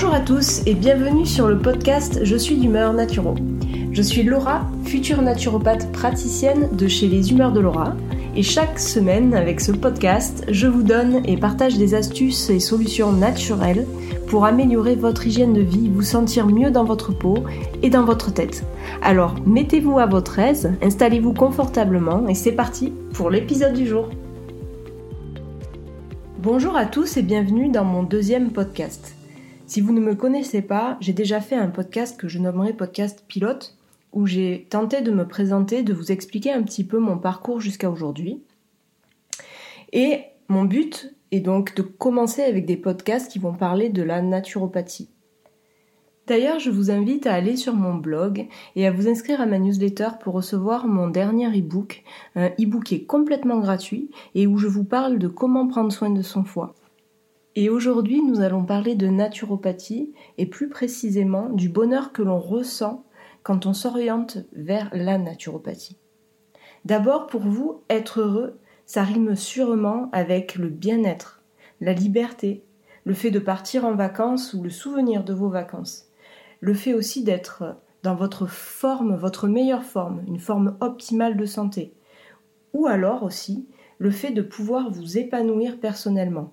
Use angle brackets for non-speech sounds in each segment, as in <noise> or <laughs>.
Bonjour à tous et bienvenue sur le podcast Je suis d'humeur naturo. Je suis Laura, future naturopathe praticienne de chez les Humeurs de Laura. Et chaque semaine, avec ce podcast, je vous donne et partage des astuces et solutions naturelles pour améliorer votre hygiène de vie, vous sentir mieux dans votre peau et dans votre tête. Alors, mettez-vous à votre aise, installez-vous confortablement et c'est parti pour l'épisode du jour. Bonjour à tous et bienvenue dans mon deuxième podcast. Si vous ne me connaissez pas, j'ai déjà fait un podcast que je nommerai podcast pilote, où j'ai tenté de me présenter, de vous expliquer un petit peu mon parcours jusqu'à aujourd'hui. Et mon but est donc de commencer avec des podcasts qui vont parler de la naturopathie. D'ailleurs, je vous invite à aller sur mon blog et à vous inscrire à ma newsletter pour recevoir mon dernier e-book, un e-book qui est complètement gratuit et où je vous parle de comment prendre soin de son foie. Et aujourd'hui, nous allons parler de naturopathie et plus précisément du bonheur que l'on ressent quand on s'oriente vers la naturopathie. D'abord, pour vous, être heureux, ça rime sûrement avec le bien-être, la liberté, le fait de partir en vacances ou le souvenir de vos vacances, le fait aussi d'être dans votre forme, votre meilleure forme, une forme optimale de santé, ou alors aussi le fait de pouvoir vous épanouir personnellement.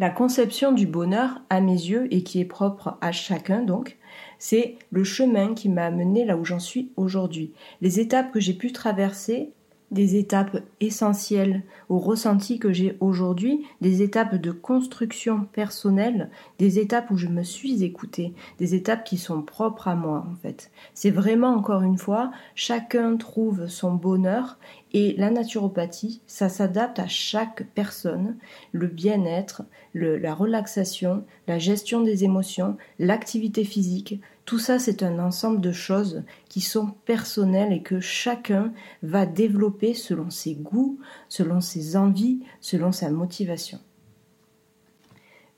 La conception du bonheur, à mes yeux, et qui est propre à chacun donc, c'est le chemin qui m'a amené là où j'en suis aujourd'hui. Les étapes que j'ai pu traverser des étapes essentielles au ressenti que j'ai aujourd'hui, des étapes de construction personnelle, des étapes où je me suis écoutée, des étapes qui sont propres à moi en fait. C'est vraiment encore une fois, chacun trouve son bonheur et la naturopathie, ça s'adapte à chaque personne, le bien-être, la relaxation, la gestion des émotions, l'activité physique, tout ça, c'est un ensemble de choses qui sont personnelles et que chacun va développer selon ses goûts, selon ses envies, selon sa motivation.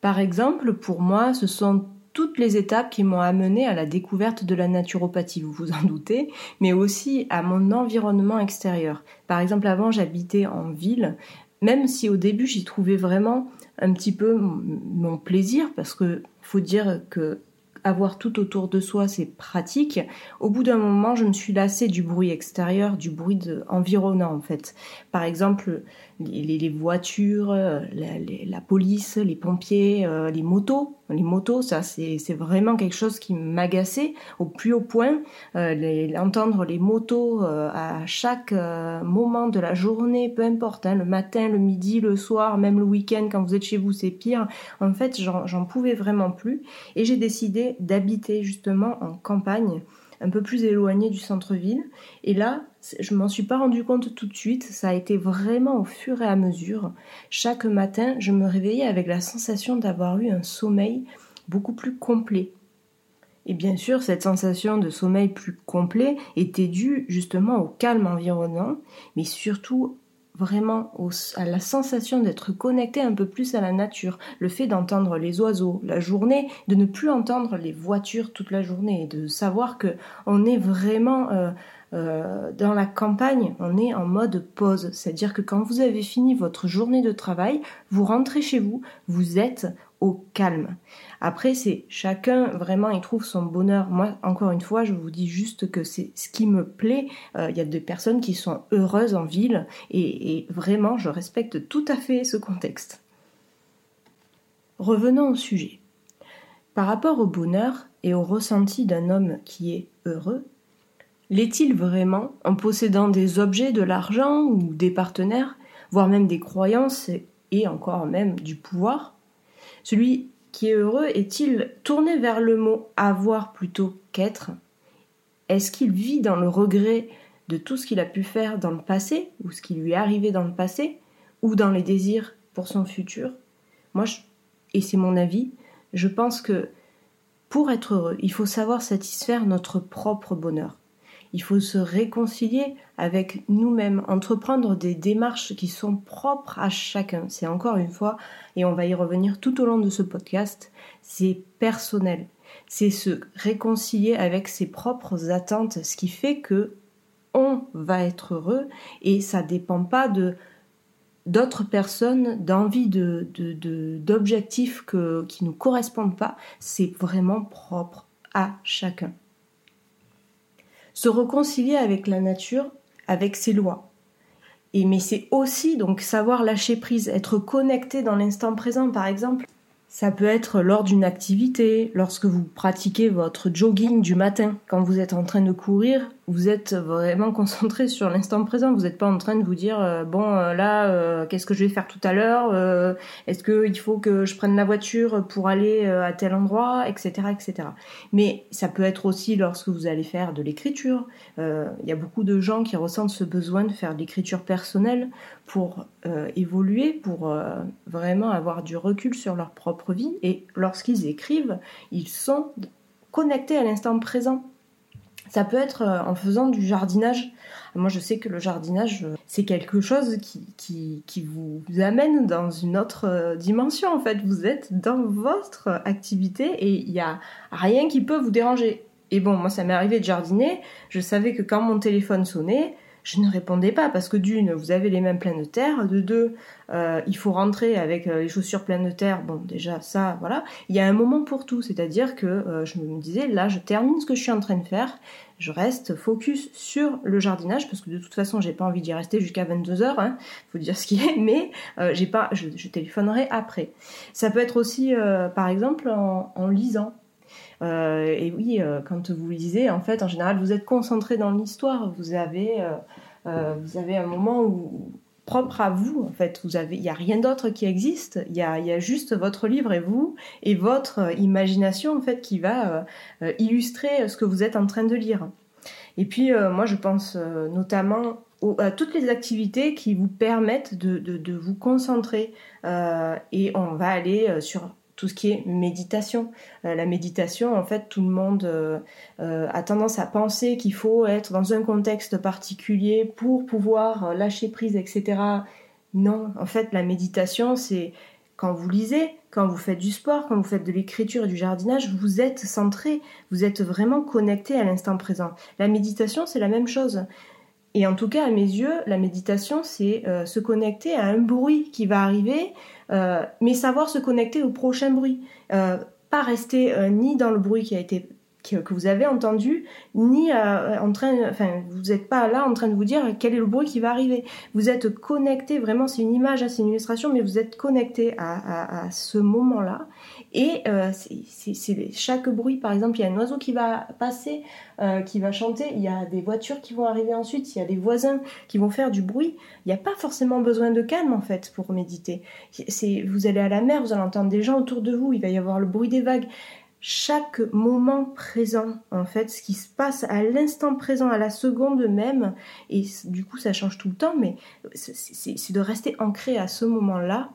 Par exemple, pour moi, ce sont toutes les étapes qui m'ont amené à la découverte de la naturopathie, vous vous en doutez, mais aussi à mon environnement extérieur. Par exemple, avant, j'habitais en ville, même si au début, j'y trouvais vraiment un petit peu mon plaisir, parce que faut dire que avoir tout autour de soi, c'est pratique. Au bout d'un moment, je me suis lassée du bruit extérieur, du bruit environnant en fait. Par exemple, les, voitures, euh, la, police, les pompiers, euh, les motos. Les motos, ça c'est vraiment quelque chose qui m'agaçait au plus haut point. Euh, entendre les motos à chaque moment de la journée, peu importe, hein, le matin, le midi, le soir, même le week-end quand vous êtes chez vous, c'est pire. En fait, j'en pouvais vraiment plus et j'ai décidé d'habiter justement en campagne un peu plus éloigné du centre-ville. Et là, je m'en suis pas rendu compte tout de suite, ça a été vraiment au fur et à mesure. Chaque matin, je me réveillais avec la sensation d'avoir eu un sommeil beaucoup plus complet. Et bien sûr, cette sensation de sommeil plus complet était due justement au calme environnant, mais surtout vraiment à la sensation d'être connecté un peu plus à la nature, le fait d'entendre les oiseaux la journée, de ne plus entendre les voitures toute la journée, de savoir que on est vraiment euh, euh, dans la campagne, on est en mode pause, c'est-à-dire que quand vous avez fini votre journée de travail, vous rentrez chez vous, vous êtes calme. Après, c'est chacun vraiment il trouve son bonheur. Moi, encore une fois, je vous dis juste que c'est ce qui me plaît. Euh, il y a des personnes qui sont heureuses en ville et, et vraiment, je respecte tout à fait ce contexte. Revenons au sujet. Par rapport au bonheur et au ressenti d'un homme qui est heureux, l'est-il vraiment en possédant des objets, de l'argent ou des partenaires, voire même des croyances et encore même du pouvoir? Celui qui est heureux est-il tourné vers le mot avoir plutôt qu'être? Est-ce qu'il vit dans le regret de tout ce qu'il a pu faire dans le passé, ou ce qui lui est arrivé dans le passé, ou dans les désirs pour son futur? Moi, et c'est mon avis, je pense que pour être heureux, il faut savoir satisfaire notre propre bonheur. Il faut se réconcilier avec nous-mêmes, entreprendre des démarches qui sont propres à chacun. C'est encore une fois, et on va y revenir tout au long de ce podcast, c'est personnel. C'est se réconcilier avec ses propres attentes, ce qui fait que on va être heureux et ça dépend pas de d'autres personnes, d'envie de, d'objectifs que, qui ne nous correspondent pas, c'est vraiment propre à chacun. Se réconcilier avec la nature, avec ses lois. Et mais c'est aussi donc savoir lâcher prise, être connecté dans l'instant présent par exemple. Ça peut être lors d'une activité, lorsque vous pratiquez votre jogging du matin, quand vous êtes en train de courir, vous êtes vraiment concentré sur l'instant présent. Vous n'êtes pas en train de vous dire euh, bon euh, là euh, qu'est-ce que je vais faire tout à l'heure Est-ce qu'il faut que je prenne la voiture pour aller à tel endroit, etc., etc. Mais ça peut être aussi lorsque vous allez faire de l'écriture. Il y a beaucoup de gens qui ressentent ce besoin de faire de l'écriture personnelle pour évoluer, pour vraiment avoir du recul sur leur propre vie. Et lorsqu'ils écrivent, ils sont connectés à l'instant présent. Ça peut être euh, en faisant du jardinage. Moi, je sais que le jardinage, euh, c'est quelque chose qui, qui, vous amène dans une autre euh, dimension. En fait, vous êtes dans votre activité et il n'y a rien qui peut vous déranger. Et bon, moi, ça m'est arrivé de jardiner. Je savais que quand mon téléphone sonnait, je ne répondais pas parce que d'une, vous avez les mains pleines de terre, de deux, euh, il faut rentrer avec euh, les chaussures pleines de terre. Bon, déjà ça, voilà. Il y a un moment pour tout, c'est-à-dire que euh, je me disais, là, je termine ce que je suis en train de faire, je reste focus sur le jardinage parce que de toute façon, j'ai pas envie d'y rester jusqu'à 22 heures, hein, faut dire ce qui est, <laughs> mais j'ai pas, je, téléphonerai après. Ça peut être aussi, par exemple, en, en lisant. Euh, et oui, euh, quand vous lisez, en fait, en général, vous êtes concentré dans l'histoire. Vous avez, euh, vous avez un moment propre à vous, en fait. Vous avez, il n'y a rien d'autre qui existe. Il y a, juste votre livre et vous et votre imagination, en fait, qui va illustrer ce que vous êtes en train de lire. Et puis, moi, je pense notamment à toutes les activités qui vous permettent de, de vous concentrer. et on va aller sur tout ce qui est méditation. Euh, la méditation, en fait, tout le monde euh, euh, a tendance à penser qu'il faut être dans un contexte particulier pour pouvoir lâcher prise, etc. Non, en fait, la méditation, c'est quand vous lisez, quand vous faites du sport, quand vous faites de l'écriture et du jardinage, vous êtes centré, vous êtes vraiment connecté à l'instant présent. La méditation, c'est la même chose. Et en tout cas, à mes yeux, la méditation, c'est se connecter à un bruit qui va arriver, euh, mais savoir se connecter au prochain bruit. Euh, pas rester euh, ni dans le bruit qui a été que, vous avez entendu, ni en train, enfin, vous n'êtes pas là en train de vous dire quel est le bruit qui va arriver. Vous êtes connecté, vraiment, c'est une image, hein, c'est une illustration, mais vous êtes connecté à, à ce moment-là et euh, c'est chaque bruit, par exemple, il y a un oiseau qui va passer, euh, qui va chanter, il y a des voitures qui vont arriver ensuite, il y a des voisins qui vont faire du bruit. Il n'y a pas forcément besoin de calme en fait pour méditer. Vous allez à la mer, vous allez entendre des gens autour de vous, il va y avoir le bruit des vagues. Chaque moment présent, en fait, ce qui se passe à l'instant présent, à la seconde même, et du coup ça change tout le temps, mais c'est de rester ancré à ce moment-là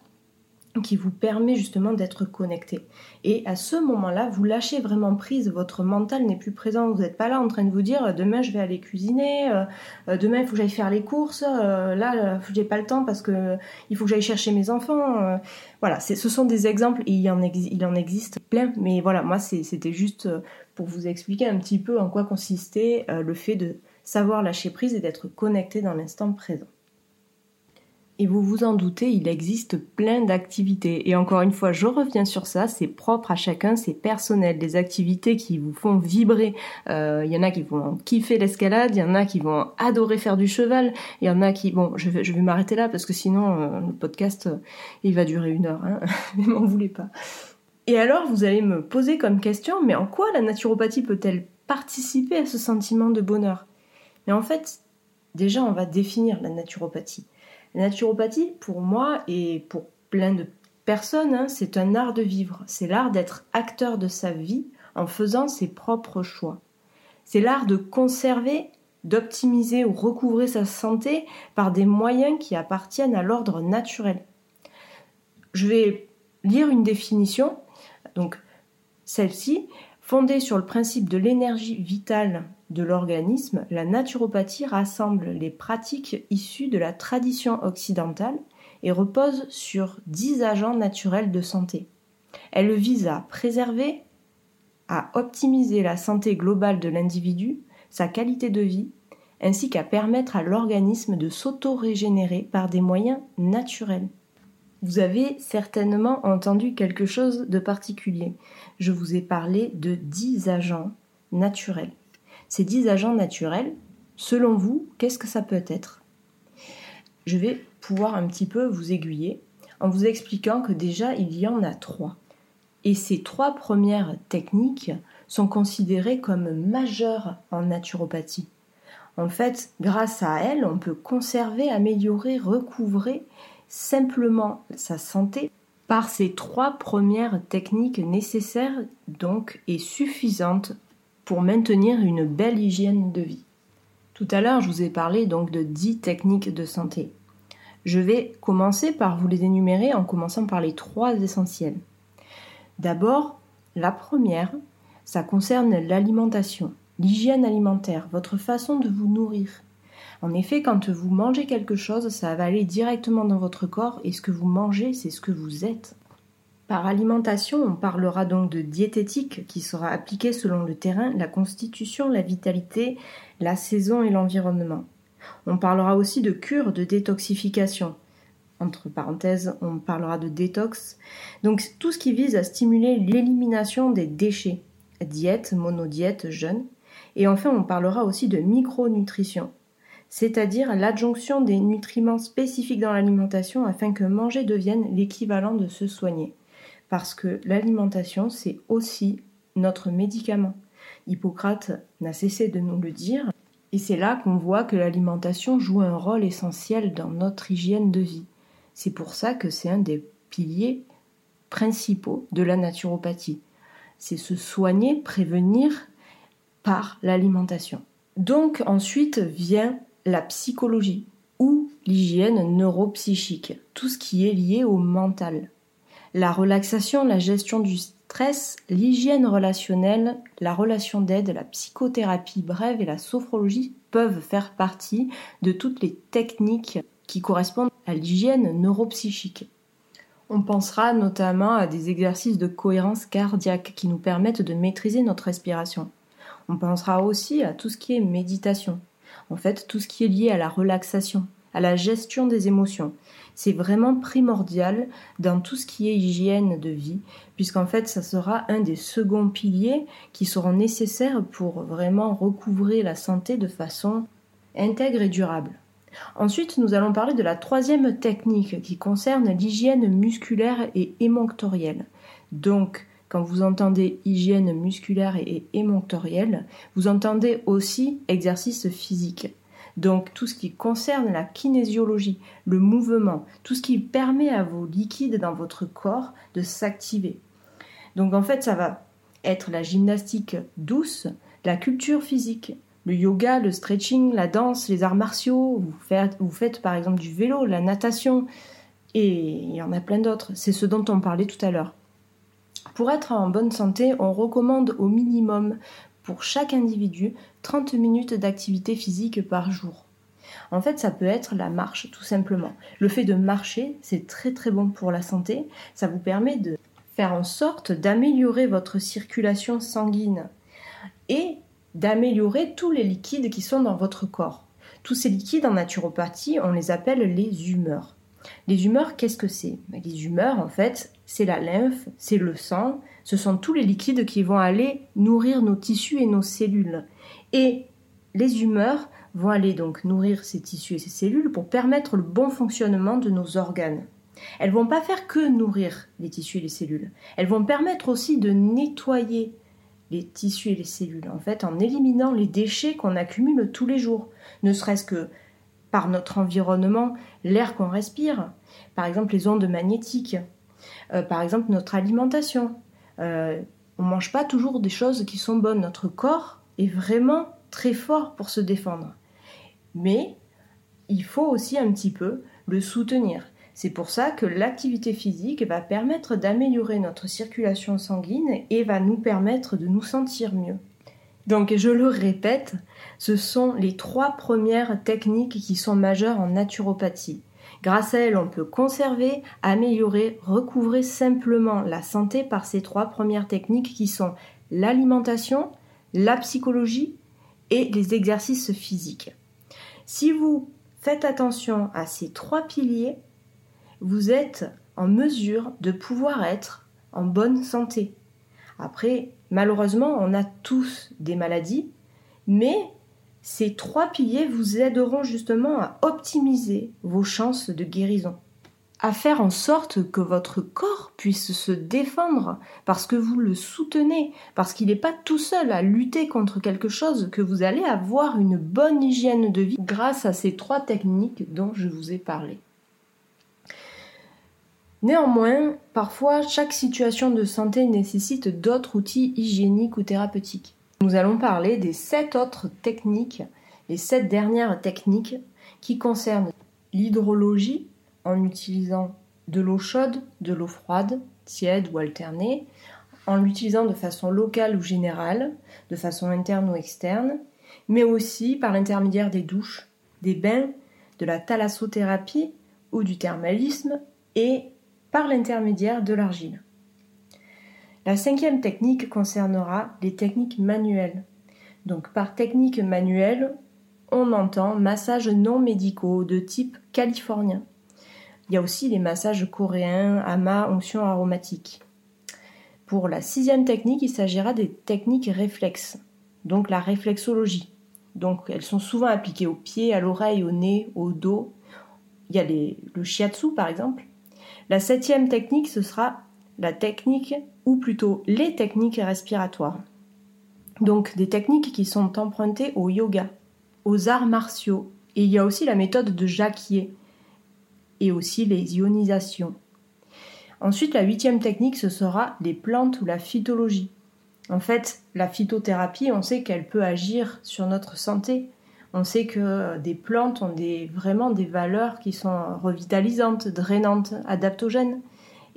qui vous permet justement d'être connecté. Et à ce moment-là, vous lâchez vraiment prise, votre mental n'est plus présent, vous n'êtes pas là en train de vous dire demain je vais aller cuisiner, euh, euh, demain il faut que j'aille faire les courses, euh, là j'ai pas le temps parce que il faut que j'aille chercher mes enfants. voilà, ce sont des exemples et il en existe plein, mais voilà, moi c'était juste pour vous expliquer un petit peu en quoi consistait le fait de savoir lâcher prise et d'être connecté dans l'instant présent. Et vous vous en doutez, il existe plein d'activités. Et encore une fois, je reviens sur ça, c'est propre à chacun, c'est personnel. Des activités qui vous font vibrer. Euh, il y en a qui vont kiffer l'escalade, il y en a qui vont adorer faire du cheval, il y en a qui... Bon, je vais, m'arrêter là parce que sinon, euh, le podcast, euh, il va durer une heure. Hein <laughs> mais m'en voulez pas. Et alors, vous allez me poser comme question, mais en quoi la naturopathie peut-elle participer à ce sentiment de bonheur? Mais en fait, déjà, on va définir la naturopathie. La naturopathie, pour moi et pour plein de personnes, hein, c'est un art de vivre. C'est l'art d'être acteur de sa vie en faisant ses propres choix. C'est l'art de conserver, d'optimiser ou recouvrer sa santé par des moyens qui appartiennent à l'ordre naturel. Je vais lire une définition. Donc, celle-ci, fondée sur le principe de l'énergie vitale de l'organisme, la naturopathie rassemble les pratiques issues de la tradition occidentale et repose sur dix agents naturels de santé. Elle vise à préserver, à optimiser la santé globale de l'individu, sa qualité de vie, ainsi qu'à permettre à l'organisme de s'auto-régénérer par des moyens naturels. Vous avez certainement entendu quelque chose de particulier. Je vous ai parlé de 10 agents naturels. Ces 10 agents naturels, selon vous, qu'est-ce que ça peut être? Je vais pouvoir un petit peu vous aiguiller en vous expliquant que déjà il y en a trois. Et ces trois premières techniques sont considérées comme majeures en naturopathie. En fait, grâce à elles, on peut conserver, améliorer, recouvrer simplement sa santé par ces trois premières techniques nécessaires donc et suffisantes pour maintenir une belle hygiène de vie. Tout à l'heure, je vous ai parlé donc de dix techniques de santé. Je vais commencer par vous les énumérer en commençant par les trois essentielles. D'abord, la première, ça concerne l'alimentation, l'hygiène alimentaire, votre façon de vous nourrir. En effet, quand vous mangez quelque chose, ça va aller directement dans votre corps et ce que vous mangez, c'est ce que vous êtes. Par alimentation, on parlera donc de diététique qui sera appliquée selon le terrain, la constitution, la vitalité, la saison et l'environnement. On parlera aussi de cure, de détoxification. Entre parenthèses, on parlera de détox. Donc tout ce qui vise à stimuler l'élimination des déchets. Diète, monodiète, jeûne. Et enfin, on parlera aussi de micronutrition, c'est-à-dire l'adjonction des nutriments spécifiques dans l'alimentation afin que manger devienne l'équivalent de se soigner. Parce que l'alimentation, c'est aussi notre médicament. Hippocrate n'a cessé de nous le dire. Et c'est là qu'on voit que l'alimentation joue un rôle essentiel dans notre hygiène de vie. C'est pour ça que c'est un des piliers principaux de la naturopathie. C'est se soigner, prévenir par l'alimentation. Donc ensuite vient la psychologie ou l'hygiène neuropsychique, tout ce qui est lié au mental. La relaxation, la gestion du stress, l'hygiène relationnelle, la relation d'aide, la psychothérapie brève et la sophrologie peuvent faire partie de toutes les techniques qui correspondent à l'hygiène neuropsychique. On pensera notamment à des exercices de cohérence cardiaque qui nous permettent de maîtriser notre respiration. On pensera aussi à tout ce qui est méditation. En fait, tout ce qui est lié à la relaxation, à la gestion des émotions. C'est vraiment primordial dans tout ce qui est hygiène de vie, puisqu'en fait, ça sera un des seconds piliers qui seront nécessaires pour vraiment recouvrer la santé de façon intègre et durable. Ensuite, nous allons parler de la troisième technique qui concerne l'hygiène musculaire et émonctorielle. Donc, quand vous entendez hygiène musculaire et émonctorielle, vous entendez aussi exercice physique. Donc tout ce qui concerne la kinésiologie, le mouvement, tout ce qui permet à vos liquides dans votre corps de s'activer. Donc en fait, ça va être la gymnastique douce, la culture physique, le yoga, le stretching, la danse, les arts martiaux, vous faites, vous faites par exemple du vélo, la natation, et il y en a plein d'autres. C'est ce dont on parlait tout à l'heure. Pour être en bonne santé, on recommande au minimum pour chaque individu 30 minutes d'activité physique par jour. En fait, ça peut être la marche, tout simplement. Le fait de marcher, c'est très très bon pour la santé. Ça vous permet de faire en sorte d'améliorer votre circulation sanguine et d'améliorer tous les liquides qui sont dans votre corps. Tous ces liquides en naturopathie, on les appelle les humeurs. Les humeurs, qu'est-ce que c'est? Les humeurs, en fait, c'est la lymphe, c'est le sang, ce sont tous les liquides qui vont aller nourrir nos tissus et nos cellules. Et les humeurs vont aller donc nourrir ces tissus et ces cellules pour permettre le bon fonctionnement de nos organes. Elles vont pas faire que nourrir les tissus et les cellules. Elles vont permettre aussi de nettoyer les tissus et les cellules, en fait, en éliminant les déchets qu'on accumule tous les jours, ne serait-ce que par notre environnement, l'air qu'on respire, par exemple les ondes magnétiques, euh, par exemple notre alimentation. Euh, on ne mange pas toujours des choses qui sont bonnes. Notre corps est vraiment très fort pour se défendre. Mais il faut aussi un petit peu le soutenir. C'est pour ça que l'activité physique va permettre d'améliorer notre circulation sanguine et va nous permettre de nous sentir mieux. Donc je le répète, ce sont les trois premières techniques qui sont majeures en naturopathie. Grâce à elles, on peut conserver, améliorer, recouvrer simplement la santé par ces trois premières techniques qui sont l'alimentation, la psychologie et les exercices physiques. Si vous faites attention à ces trois piliers, vous êtes en mesure de pouvoir être en bonne santé. Après, malheureusement, on a tous des maladies, mais ces trois piliers vous aideront justement à optimiser vos chances de guérison à faire en sorte que votre corps puisse se défendre parce que vous le soutenez, parce qu'il n'est pas tout seul à lutter contre quelque chose, que vous allez avoir une bonne hygiène de vie grâce à ces trois techniques dont je vous ai parlé. Néanmoins, parfois, chaque situation de santé nécessite d'autres outils hygiéniques ou thérapeutiques. Nous allons parler des sept autres techniques, les sept dernières techniques qui concernent l'hydrologie, en utilisant de l'eau chaude, de l'eau froide, tiède ou alternée, en l'utilisant de façon locale ou générale, de façon interne ou externe, mais aussi par l'intermédiaire des douches, des bains, de la thalassothérapie ou du thermalisme et par l'intermédiaire de l'argile. La cinquième technique concernera les techniques manuelles. Donc par technique manuelle, on entend massages non médicaux de type californien. Il y a aussi les massages coréens, ama, onction aromatique. Pour la sixième technique, il s'agira des techniques réflexes, donc la réflexologie. Donc elles sont souvent appliquées aux pieds, à l'oreille, au nez, au dos. Il y a le shiatsu par exemple. La septième technique, ce sera la technique, ou plutôt les techniques respiratoires. Donc des techniques qui sont empruntées au yoga, aux arts martiaux. Et il y a aussi la méthode de Jacquier, et aussi les ionisations. Ensuite, la huitième technique, ce sera les plantes ou la phytologie. En fait, la phytothérapie, on sait qu'elle peut agir sur notre santé. On sait que des plantes ont vraiment des valeurs qui sont revitalisantes, drainantes, adaptogènes.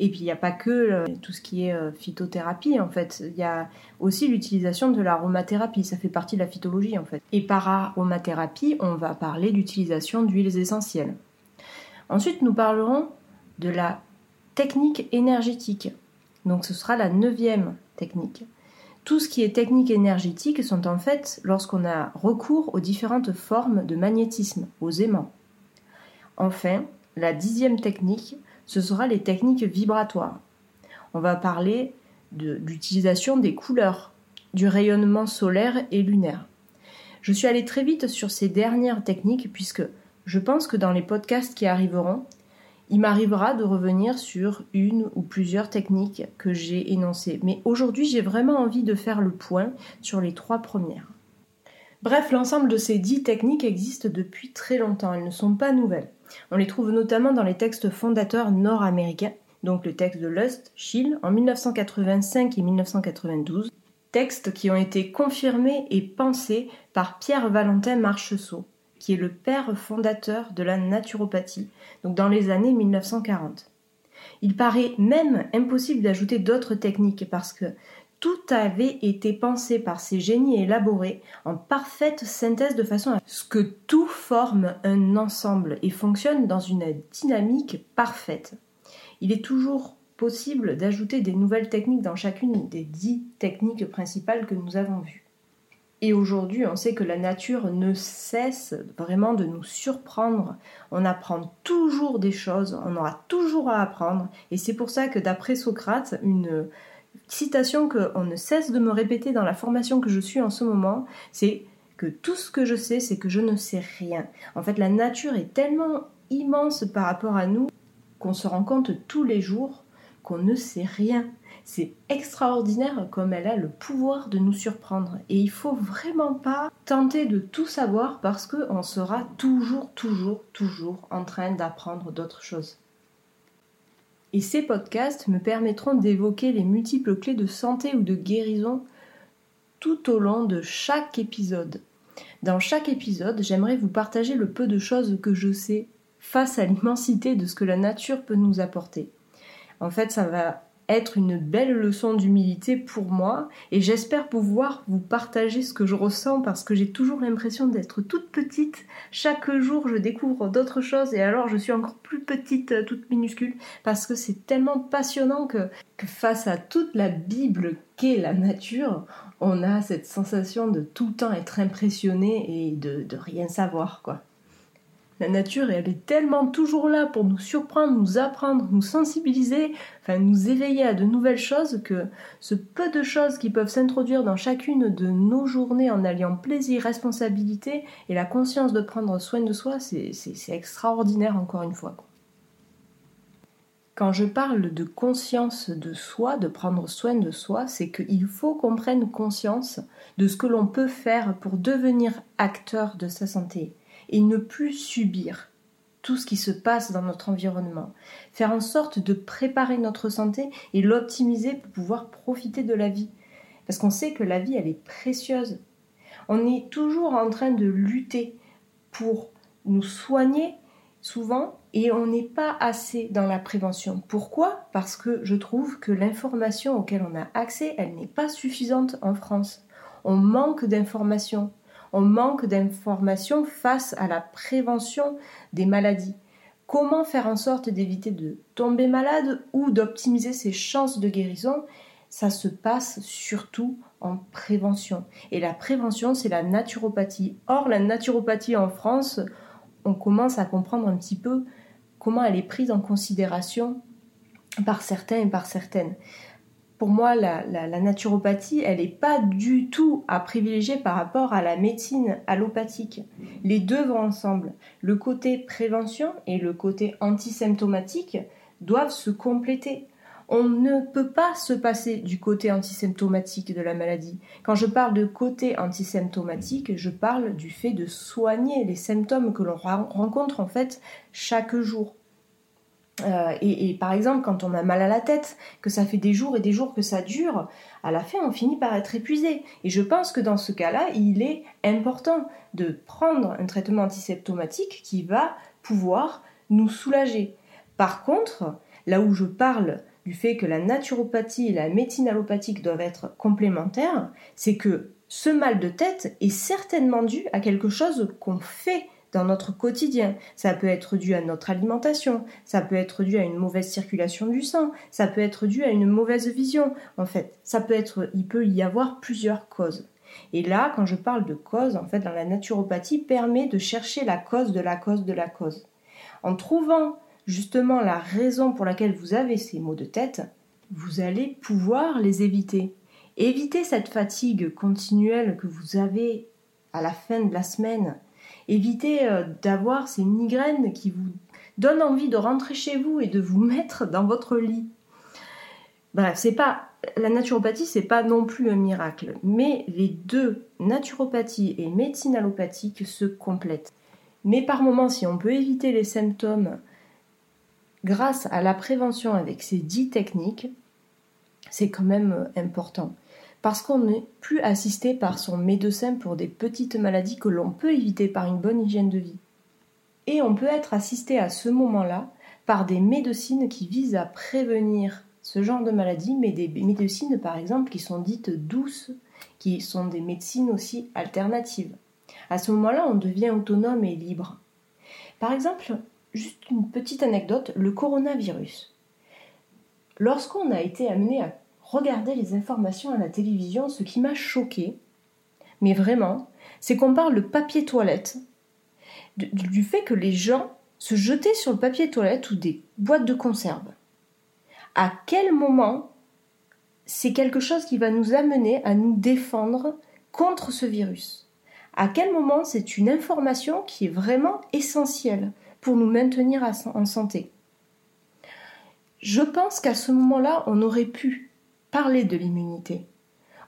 Et puis il n'y a pas que euh, tout ce qui est euh, phytothérapie en fait, il y a aussi l'utilisation de l'aromathérapie, ça fait partie de la phytologie en fait. Et par aromathérapie, on va parler d'utilisation d'huiles essentielles. Ensuite, nous parlerons de la technique énergétique. Donc ce sera la neuvième technique. Tout ce qui est technique énergétique sont en fait lorsqu'on a recours aux différentes formes de magnétisme, aux aimants. Enfin, la dixième technique, ce sera les techniques vibratoires. On va parler de l'utilisation des couleurs, du rayonnement solaire et lunaire. Je suis allée très vite sur ces dernières techniques puisque je pense que dans les podcasts qui arriveront, il m'arrivera de revenir sur une ou plusieurs techniques que j'ai énoncées. Mais aujourd'hui, j'ai vraiment envie de faire le point sur les trois premières. Bref, l'ensemble de ces dix techniques existent depuis très longtemps, elles ne sont pas nouvelles. On les trouve notamment dans les textes fondateurs nord-américains, donc le texte de Lust, Schill, en 1985 et 1992, textes qui ont été confirmés et pensés par Pierre Valentin Marcheseau, qui est le père fondateur de la naturopathie, donc dans les années 1940. Il paraît même impossible d'ajouter d'autres techniques parce que tout avait été pensé par ces génies élaborés en parfaite synthèse de façon à ce que tout forme un ensemble et fonctionne dans une dynamique parfaite. Il est toujours possible d'ajouter des nouvelles techniques dans chacune des dix techniques principales que nous avons vues. Et aujourd'hui, on sait que la nature ne cesse vraiment de nous surprendre. On apprend toujours des choses, on aura toujours à apprendre. Et c'est pour ça que d'après Socrate, une citation qu'on ne cesse de me répéter dans la formation que je suis en ce moment, c'est que tout ce que je sais, c'est que je ne sais rien. En fait, la nature est tellement immense par rapport à nous qu'on se rend compte tous les jours qu'on ne sait rien. C'est extraordinaire comme elle a le pouvoir de nous surprendre. Et il faut vraiment pas tenter de tout savoir parce qu'on sera toujours, toujours, toujours en train d'apprendre d'autres choses. Et ces podcasts me permettront d'évoquer les multiples clés de santé ou de guérison tout au long de chaque épisode. Dans chaque épisode, j'aimerais vous partager le peu de choses que je sais face à l'immensité de ce que la nature peut nous apporter. En fait, ça va être une belle leçon d'humilité pour moi et j'espère pouvoir vous partager ce que je ressens parce que j'ai toujours l'impression d'être toute petite. Chaque jour, je découvre d'autres choses et alors je suis encore plus petite, euh, toute minuscule parce que c'est tellement passionnant que, face à toute la Bible qu'est la nature, on a cette sensation de tout le temps être impressionné et de, de rien savoir quoi. La nature, elle est tellement toujours là pour nous surprendre, nous apprendre, nous sensibiliser, enfin nous éveiller à de nouvelles choses que ce peu de choses qui peuvent s'introduire dans chacune de nos journées en alliant plaisir, responsabilité et la conscience de prendre soin de soi, c'est extraordinaire encore une fois. Quand je parle de conscience de soi, de prendre soin de soi, c'est qu'il faut qu'on prenne conscience de ce que l'on peut faire pour devenir acteur de sa santé et ne plus subir tout ce qui se passe dans notre environnement. Faire en sorte de préparer notre santé et l'optimiser pour pouvoir profiter de la vie. Parce qu'on sait que la vie, elle est précieuse. On est toujours en train de lutter pour nous soigner souvent et on n'est pas assez dans la prévention. Pourquoi? Parce que je trouve que l'information auquel on a accès, elle n'est pas suffisante en France. On manque d'informations. On manque d'informations face à la prévention des maladies. Comment faire en sorte d'éviter de tomber malade ou d'optimiser ses chances de guérison? Ça se passe surtout en prévention. Et la prévention, c'est la naturopathie. Or, la naturopathie en France, on commence à comprendre un petit peu comment elle est prise en considération par certains et par certaines. Pour moi, la, naturopathie, elle n'est pas du tout à privilégier par rapport à la médecine allopathique. Les deux vont ensemble. Le côté prévention et le côté antisymptomatique doivent se compléter on ne peut pas se passer du côté antisymptomatique de la maladie. Quand je parle de côté antisymptomatique, je parle du fait de soigner les symptômes que l'on rencontre en fait chaque jour. Euh, et, par exemple, quand on a mal à la tête, que ça fait des jours et des jours que ça dure, à la fin, on finit par être épuisé. Et je pense que dans ce cas-là, il est important de prendre un traitement antisymptomatique qui va pouvoir nous soulager. Par contre, là où je parle du fait que la naturopathie et la médecine allopathique doivent être complémentaires, c'est que ce mal de tête est certainement dû à quelque chose qu'on fait dans notre quotidien. Ça peut être dû à notre alimentation, ça peut être dû à une mauvaise circulation du sang, ça peut être dû à une mauvaise vision. En fait, ça peut être, il peut y avoir plusieurs causes. Et là, quand je parle de cause, en fait, dans la naturopathie, permet de chercher la cause de la cause de la cause. En trouvant justement la raison pour laquelle vous avez ces maux de tête, vous allez pouvoir les éviter. Évitez cette fatigue continuelle que vous avez à la fin de la semaine. Évitez euh, d'avoir ces migraines qui vous donnent envie de rentrer chez vous et de vous <laughs> mettre dans votre lit. Bref, c'est pas la naturopathie, c'est pas non plus un miracle, mais les deux, naturopathie et médecine allopathique, se complètent. Mais par moments, si on peut éviter les symptômes grâce à la prévention avec ces dix techniques, c'est quand même euh, important. Parce qu'on n'est plus assisté par son médecin pour des petites maladies que l'on peut éviter par une bonne hygiène de vie. Et on peut être assisté à ce moment-là par des médecines qui visent à prévenir ce genre de maladie, mais des médecines par exemple qui sont dites douces, qui sont des médecines aussi alternatives. À ce moment-là, on devient autonome et libre. Par exemple, juste une petite anecdote, le coronavirus. Lorsqu'on a été amené à regarder les informations à la télévision, ce qui m'a choqué, mais vraiment, c'est qu'on parle de papier toilette, du fait que les gens se jetaient sur le papier toilette ou des boîtes de conserve. À quel moment c'est quelque chose qui va nous amener à nous défendre contre ce virus? À quel moment c'est une information qui est vraiment essentielle pour nous maintenir en santé? Je pense qu'à ce moment-là, on aurait pu parler de l'immunité.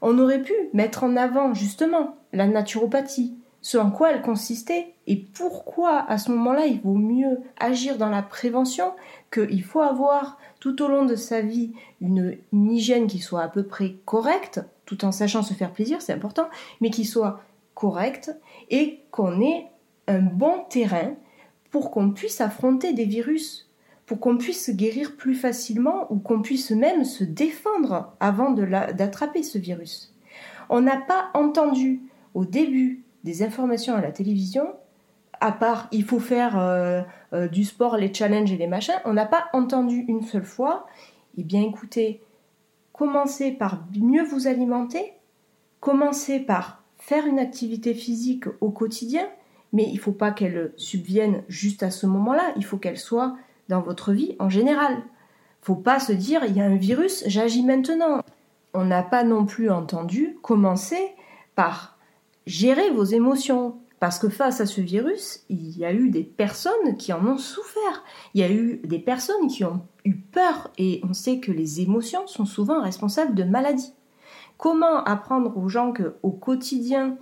On aurait pu mettre en avant justement la naturopathie, ce en quoi elle consistait et pourquoi à ce moment-là il vaut mieux agir dans la prévention qu'il faut avoir tout au long de sa vie une, une, hygiène qui soit à peu près correcte, tout en sachant se faire plaisir, c'est important, mais qui soit correcte et qu'on ait un bon terrain pour qu'on puisse affronter des virus, pour qu'on puisse se guérir plus facilement ou qu'on puisse même se défendre avant d'attraper ce virus. On n'a pas entendu au début des informations à la télévision, à part il faut faire euh, euh, du sport, les challenges et les machins, on n'a pas entendu une seule fois, eh bien écoutez, commencez par mieux vous alimenter, commencez par faire une activité physique au quotidien, mais il ne faut pas qu'elle subvienne juste à ce moment-là, il faut qu'elle soit dans votre vie en général. Faut pas se dire il y a un virus, j'agis maintenant. On n'a pas non plus entendu commencer par gérer vos émotions. Parce que face à ce virus, il y a eu des personnes qui en ont souffert. Il y a eu des personnes qui ont eu peur et on sait que les émotions sont souvent responsables de maladies. Comment apprendre aux gens qu'au quotidien,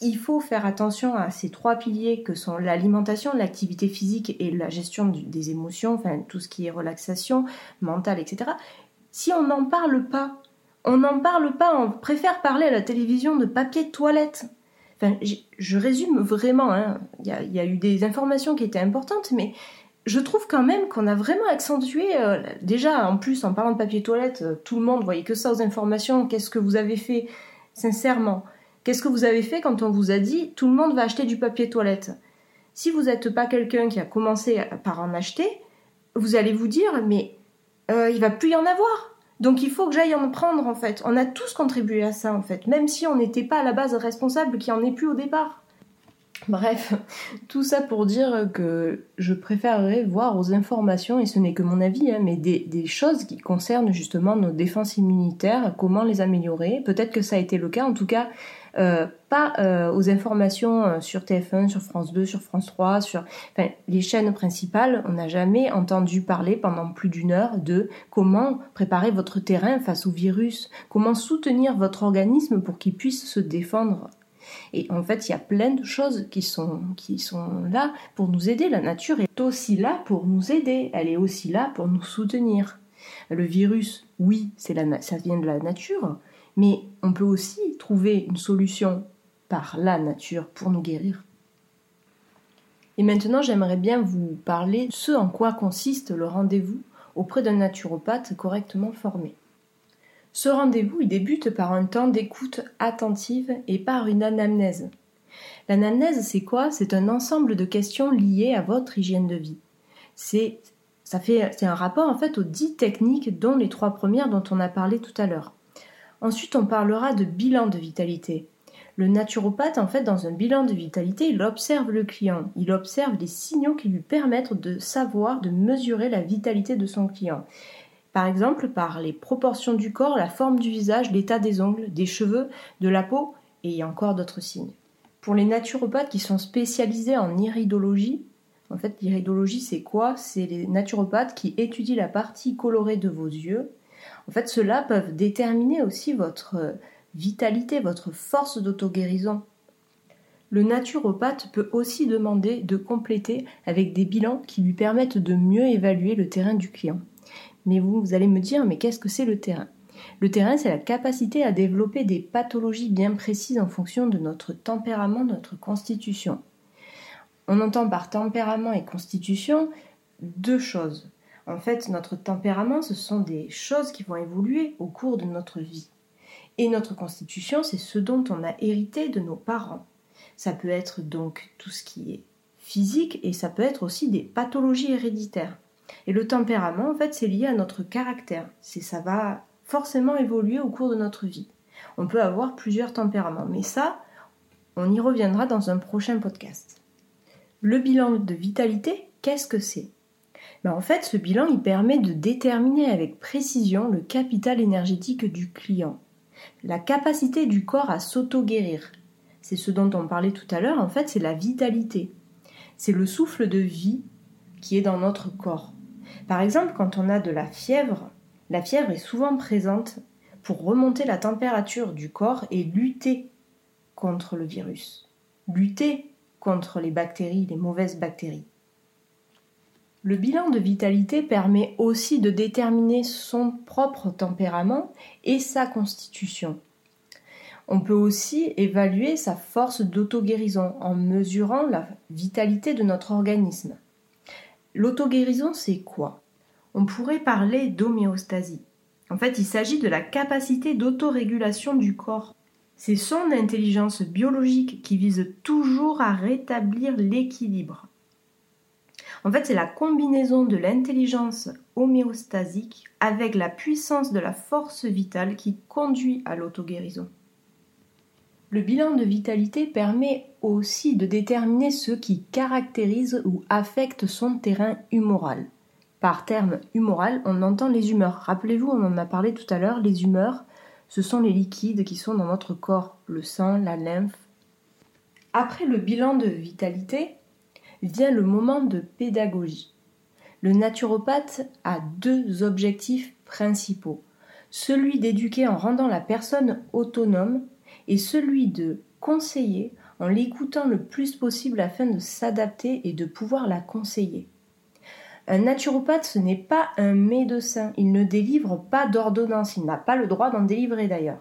il faut faire attention à ces trois piliers que sont l'alimentation, l'activité physique et la gestion des émotions, enfin tout ce qui est relaxation mentale, etc. Si on n'en parle pas, on n'en parle pas, on préfère parler à la télévision de papier de toilette. Enfin, je résume vraiment, hein. il y, a eu des informations qui étaient importantes, mais je trouve quand même qu'on a vraiment accentué, euh, déjà en plus en parlant de papier toilette, euh, tout le monde voyait que ça aux informations, qu'est-ce que vous avez fait sincèrement? Qu'est-ce que vous avez fait quand on vous a dit tout le monde va acheter du papier toilette? Si vous n'êtes pas quelqu'un qui a commencé par en acheter, vous allez vous dire mais euh, il va plus y en avoir. Donc il faut que j'aille en prendre en fait. On a tous contribué à ça en fait, même si on n'était pas à la base responsable qui en ait plus au départ. Bref, <laughs> tout ça pour dire que je préférerais voir aux informations, et ce n'est que mon avis, hein, mais des, choses qui concernent justement nos défenses immunitaires, comment les améliorer. Peut-être que ça a été le cas, en tout cas, euh, pas euh, aux informations euh, sur TF1, sur France 2, sur France 3, sur les chaînes principales. On n'a jamais entendu parler pendant plus d'une heure de comment préparer votre terrain face au virus, comment soutenir votre organisme pour qu'il puisse se défendre et en fait, il y a plein de choses qui sont, qui sont là pour nous aider. La nature est aussi là pour nous aider. Elle est aussi là pour nous soutenir. Le virus, oui, c'est ça vient de la nature, mais on peut aussi trouver une solution par la nature pour nous guérir. Et maintenant, j'aimerais bien vous parler de ce en quoi consiste le rendez-vous auprès d'un naturopathe correctement formé. Ce rendez-vous il débute par un temps d'écoute attentive et par une anamnèse. L'anamnèse, c'est quoi? C'est un ensemble de questions liées à votre hygiène de vie. C'est c'est un rapport en fait aux dix techniques dont les trois premières dont on a parlé tout à l'heure. Ensuite, on parlera de bilan de vitalité. Le naturopathe, en fait, dans un bilan de vitalité, il observe le client, il observe les signaux qui lui permettent de savoir, de mesurer la vitalité de son client par exemple par les proportions du corps, la forme du visage, l'état des ongles, des cheveux, de la peau, et y encore d'autres signes. Pour les naturopathes qui sont spécialisés en iridologie, en fait l'iridologie c'est quoi? C'est les naturopathes qui étudient la partie colorée de vos yeux. En fait ceux-là peuvent déterminer aussi votre vitalité, votre force d'auto-guérison. Le naturopathe peut aussi demander de compléter avec des bilans qui lui permettent de mieux évaluer le terrain du client. Mais vous, vous allez me dire, mais qu'est-ce que c'est le terrain? Le terrain, c'est la capacité à développer des pathologies bien précises en fonction de notre tempérament, notre constitution. On entend par tempérament et constitution deux choses. En fait, notre tempérament, ce sont des choses qui vont évoluer au cours de notre vie. Et notre constitution, c'est ce dont on a hérité de nos parents. Ça peut être donc tout ce qui est physique et ça peut être aussi des pathologies héréditaires. Et le tempérament, en fait, c'est lié à notre caractère. C'est ça va forcément évoluer au cours de notre vie. On peut avoir plusieurs tempéraments, mais ça, on y reviendra dans un prochain podcast. Le bilan de vitalité, qu'est-ce que c'est? En fait, ce bilan, il permet de déterminer avec précision le capital énergétique du client, la capacité du corps à s'auto-guérir. C'est ce dont on parlait tout à l'heure, en fait, c'est la vitalité. C'est le souffle de vie qui est dans notre corps. Par exemple, quand on a de la fièvre, la fièvre est souvent présente pour remonter la température du corps et lutter contre le virus, lutter contre les bactéries, les mauvaises bactéries. Le bilan de vitalité permet aussi de déterminer son propre tempérament et sa constitution. On peut aussi évaluer sa force d'auto-guérison en mesurant la vitalité de notre organisme. L'auto-guérison, c'est quoi? On pourrait parler d'homéostasie. En fait, il s'agit de la capacité d'autorégulation du corps. C'est son intelligence biologique qui vise toujours à rétablir l'équilibre. En fait, c'est la combinaison de l'intelligence homéostasique avec la puissance de la force vitale qui conduit à l'auto-guérison. Le bilan de vitalité permet aussi de déterminer ce qui caractérise ou affecte son terrain humoral. Par terme humoral, on entend les humeurs. Rappelez-vous, on en a parlé tout à l'heure, les humeurs, ce sont les liquides qui sont dans notre corps, le sang, la lymphe. Après le bilan de vitalité, vient le moment de pédagogie. Le naturopathe a deux objectifs principaux. Celui d'éduquer en rendant la personne autonome et celui de conseiller en l'écoutant le plus possible afin de s'adapter et de pouvoir la conseiller. Un naturopathe, ce n'est pas un médecin, il ne délivre pas d'ordonnance, il n'a pas le droit d'en délivrer d'ailleurs.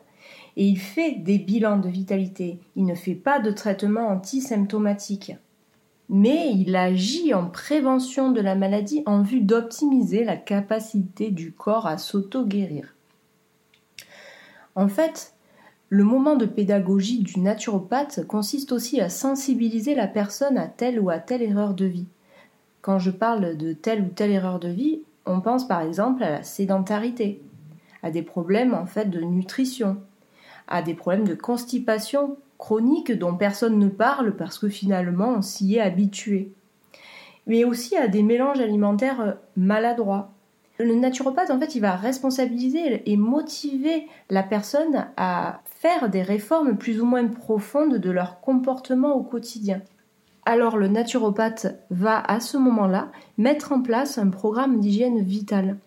Et il fait des bilans de vitalité, il ne fait pas de traitement antisymptomatique. Mais il agit en prévention de la maladie en vue d'optimiser la capacité du corps à s'auto-guérir. En fait, le moment de pédagogie du naturopathe consiste aussi à sensibiliser la personne à telle ou à telle erreur de vie. Quand je parle de telle ou telle erreur de vie, on pense par exemple à la sédentarité, à des problèmes en fait de nutrition, à des problèmes de constipation chronique dont personne ne parle parce que finalement on s'y est habitué, mais aussi à des mélanges alimentaires maladroits, le naturopathe, en fait, il va responsabiliser et motiver la personne à faire des réformes plus ou moins profondes de leur comportement au quotidien. Alors le naturopathe va à ce moment-là mettre en place un programme d'hygiène vitale.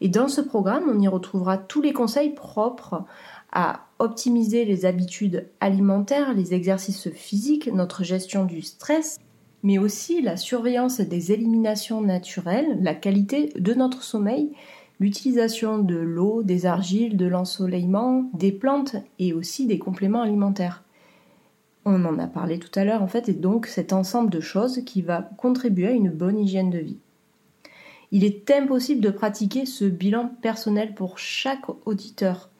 Et dans ce programme, on y retrouvera tous les conseils propres à optimiser les habitudes alimentaires, les exercices physiques, notre gestion du stress, mais aussi la surveillance des éliminations naturelles, la qualité de notre sommeil, l'utilisation de l'eau, des argiles, de l'ensoleillement, des plantes et aussi des compléments alimentaires. On en a parlé tout à l'heure en fait, et donc cet ensemble de choses qui va contribuer à une bonne hygiène de vie. Il est impossible de pratiquer ce bilan personnel pour chaque auditeur.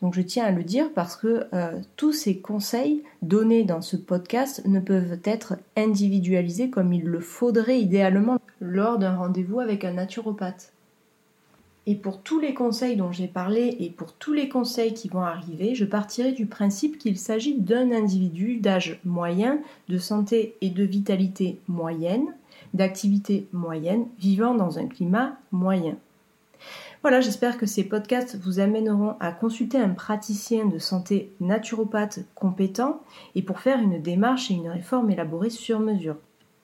Donc je tiens à le dire parce que euh, tous ces conseils donnés dans ce podcast ne peuvent être individualisés comme il le faudrait idéalement lors d'un rendez-vous avec un naturopathe. Et pour tous les conseils dont j'ai parlé et pour tous les conseils qui vont arriver, je partirai du principe qu'il s'agit d'un individu d'âge moyen, de santé et de vitalité moyenne, d'activité moyenne, vivant dans un climat moyen. Voilà, j'espère que ces podcasts vous amèneront à consulter un praticien de santé naturopathe compétent et pour faire une démarche et une réforme élaborée sur mesure.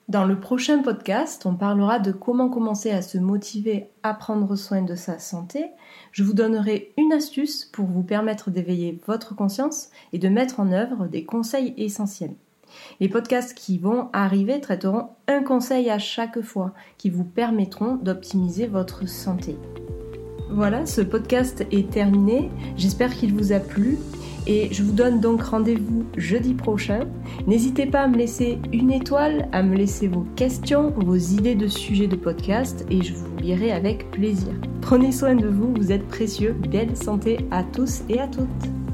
Dans le prochain podcast, on parlera de comment commencer à se motiver à prendre soin de sa santé. Je vous donnerai une astuce pour vous permettre d'éveiller votre conscience et de mettre en œuvre des conseils essentiels. Les podcasts qui vont arriver traiteront un conseil à chaque fois qui vous permettront d'optimiser votre santé. Voilà, ce podcast est terminé. J'espère qu'il vous a plu. Et je vous donne donc rendez-vous jeudi prochain. N'hésitez pas à me laisser une étoile, à me laisser vos questions, vos idées de sujets de podcast et je vous lirai avec plaisir. Prenez soin de vous, vous êtes précieux. Belle santé à tous et à toutes.